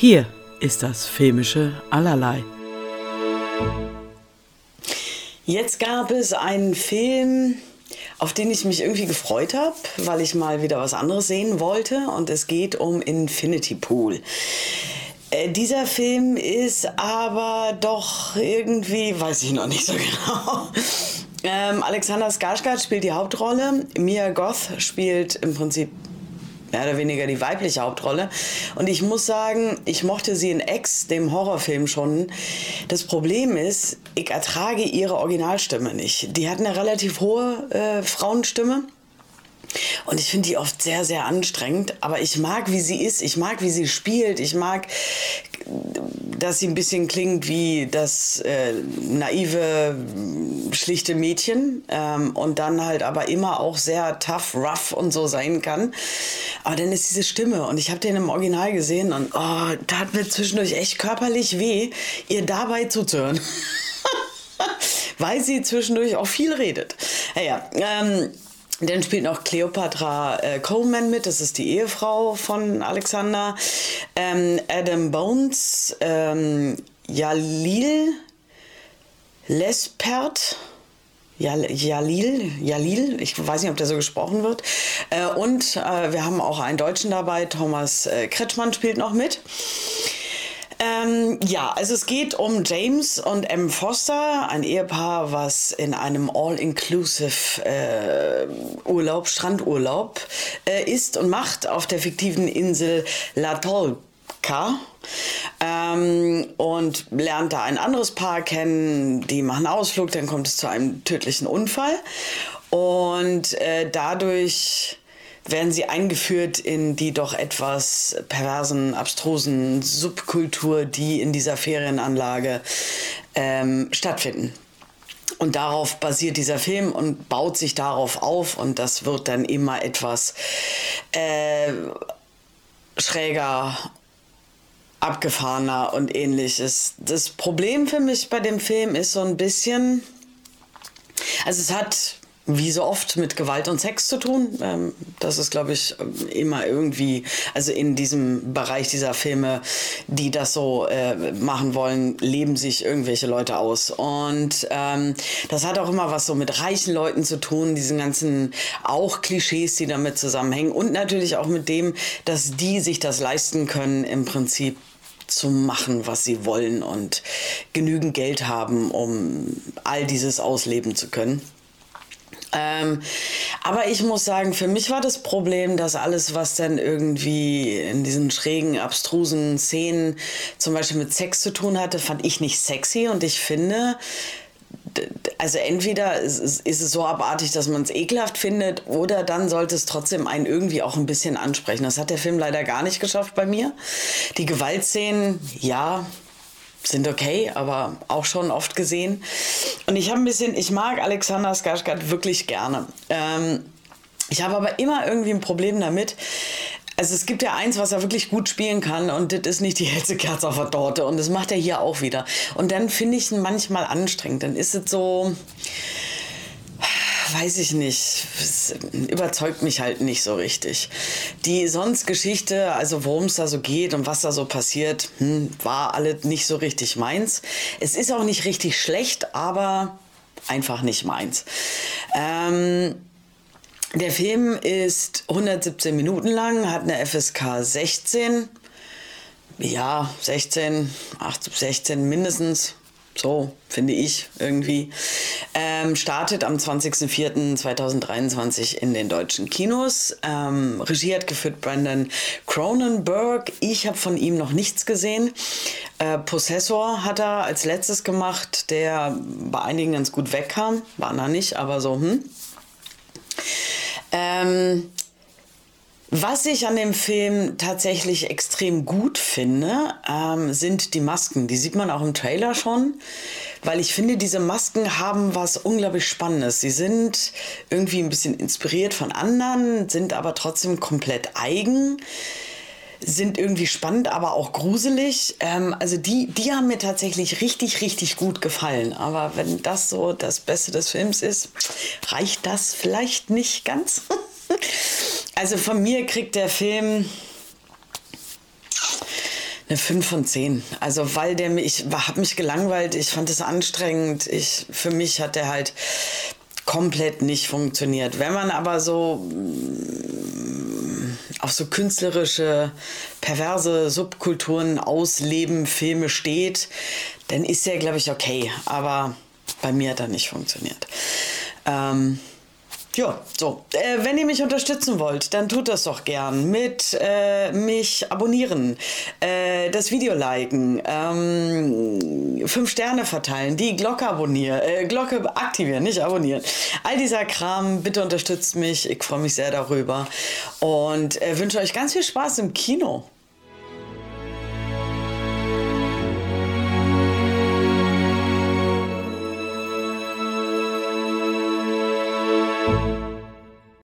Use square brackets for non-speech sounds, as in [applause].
Hier ist das filmische Allerlei. Jetzt gab es einen Film, auf den ich mich irgendwie gefreut habe, weil ich mal wieder was anderes sehen wollte. Und es geht um Infinity Pool. Äh, dieser Film ist aber doch irgendwie, weiß ich noch nicht so [laughs] genau. Ähm, Alexander Skarsgård spielt die Hauptrolle. Mia Goth spielt im Prinzip mehr oder weniger die weibliche Hauptrolle. Und ich muss sagen, ich mochte sie in Ex, dem Horrorfilm schon. Das Problem ist, ich ertrage ihre Originalstimme nicht. Die hat eine relativ hohe äh, Frauenstimme. Und ich finde die oft sehr, sehr anstrengend. Aber ich mag, wie sie ist. Ich mag, wie sie spielt. Ich mag, dass sie ein bisschen klingt wie das äh, naive, schlichte Mädchen. Ähm, und dann halt aber immer auch sehr tough, rough und so sein kann. Aber dann ist diese Stimme. Und ich habe den im Original gesehen. Und oh, tat mir zwischendurch echt körperlich weh, ihr dabei zuzuhören. [laughs] Weil sie zwischendurch auch viel redet. Naja, ähm, dann spielt noch Cleopatra äh, Coleman mit, das ist die Ehefrau von Alexander. Ähm, Adam Bones, ähm, Jalil Lespert. Jalil, Jalil, ich weiß nicht, ob der so gesprochen wird. Äh, und äh, wir haben auch einen Deutschen dabei, Thomas äh, Kretschmann spielt noch mit. Ähm, ja, also es geht um James und M. Foster, ein Ehepaar, was in einem All-Inclusive äh, Urlaub, Strandurlaub äh, ist und macht auf der fiktiven Insel La Tolca. Ähm, und lernt da ein anderes Paar kennen, die machen Ausflug, dann kommt es zu einem tödlichen Unfall und äh, dadurch werden sie eingeführt in die doch etwas perversen, abstrusen Subkultur, die in dieser Ferienanlage ähm, stattfinden. Und darauf basiert dieser Film und baut sich darauf auf und das wird dann immer etwas äh, schräger, abgefahrener und ähnliches. Das Problem für mich bei dem Film ist so ein bisschen, also es hat wie so oft mit Gewalt und Sex zu tun. Ähm, das ist, glaube ich, immer irgendwie, also in diesem Bereich dieser Filme, die das so äh, machen wollen, leben sich irgendwelche Leute aus. Und ähm, das hat auch immer was so mit reichen Leuten zu tun, diesen ganzen auch Klischees, die damit zusammenhängen. Und natürlich auch mit dem, dass die sich das leisten können, im Prinzip zu machen, was sie wollen und genügend Geld haben, um all dieses ausleben zu können. Ähm, aber ich muss sagen, für mich war das Problem, dass alles, was dann irgendwie in diesen schrägen, abstrusen Szenen zum Beispiel mit Sex zu tun hatte, fand ich nicht sexy. Und ich finde, also entweder ist es so abartig, dass man es ekelhaft findet, oder dann sollte es trotzdem einen irgendwie auch ein bisschen ansprechen. Das hat der Film leider gar nicht geschafft bei mir. Die Gewaltszenen, ja, sind okay, aber auch schon oft gesehen. Und ich habe ein bisschen, ich mag Alexander Skarsgård wirklich gerne. Ähm, ich habe aber immer irgendwie ein Problem damit. Also es gibt ja eins, was er wirklich gut spielen kann und das ist nicht die hellste Kerze auf der Torte und das macht er hier auch wieder. Und dann finde ich ihn manchmal anstrengend. Dann ist es so, weiß ich nicht. Es überzeugt mich halt nicht so richtig. Die sonst Geschichte, also worum es da so geht und was da so passiert, hm, war alles nicht so richtig meins. Es ist auch nicht richtig schlecht, aber einfach nicht meins. Ähm, der Film ist 117 Minuten lang, hat eine FSK 16. Ja, 16, 8, 16 mindestens. So, finde ich irgendwie. Ähm, startet am 20.04.2023 in den deutschen Kinos. Ähm, Regie hat geführt Brandon Cronenberg. Ich habe von ihm noch nichts gesehen. Äh, Possessor hat er als letztes gemacht, der bei einigen ganz gut wegkam. War er nicht, aber so, hm. Ähm, was ich an dem Film tatsächlich extrem gut finde, ähm, sind die Masken. Die sieht man auch im Trailer schon, weil ich finde, diese Masken haben was unglaublich Spannendes. Sie sind irgendwie ein bisschen inspiriert von anderen, sind aber trotzdem komplett eigen sind irgendwie spannend, aber auch gruselig. Ähm, also die, die haben mir tatsächlich richtig, richtig gut gefallen. Aber wenn das so das Beste des Films ist, reicht das vielleicht nicht ganz. [laughs] Also von mir kriegt der Film Eine 5 von 10. Also, weil der mich, ich habe mich gelangweilt, ich fand es anstrengend. Ich, für mich hat der halt komplett nicht funktioniert. Wenn man aber so mm, auf so künstlerische, perverse Subkulturen ausleben, Filme steht, dann ist der, glaube ich, okay. Aber bei mir hat er nicht funktioniert. Ähm, ja, so. Äh, wenn ihr mich unterstützen wollt, dann tut das doch gern. Mit äh, mich abonnieren, äh, das Video liken, ähm, fünf Sterne verteilen, die Glocke abonnieren, äh, Glocke aktivieren, nicht abonnieren. All dieser Kram, bitte unterstützt mich. Ich freue mich sehr darüber und äh, wünsche euch ganz viel Spaß im Kino.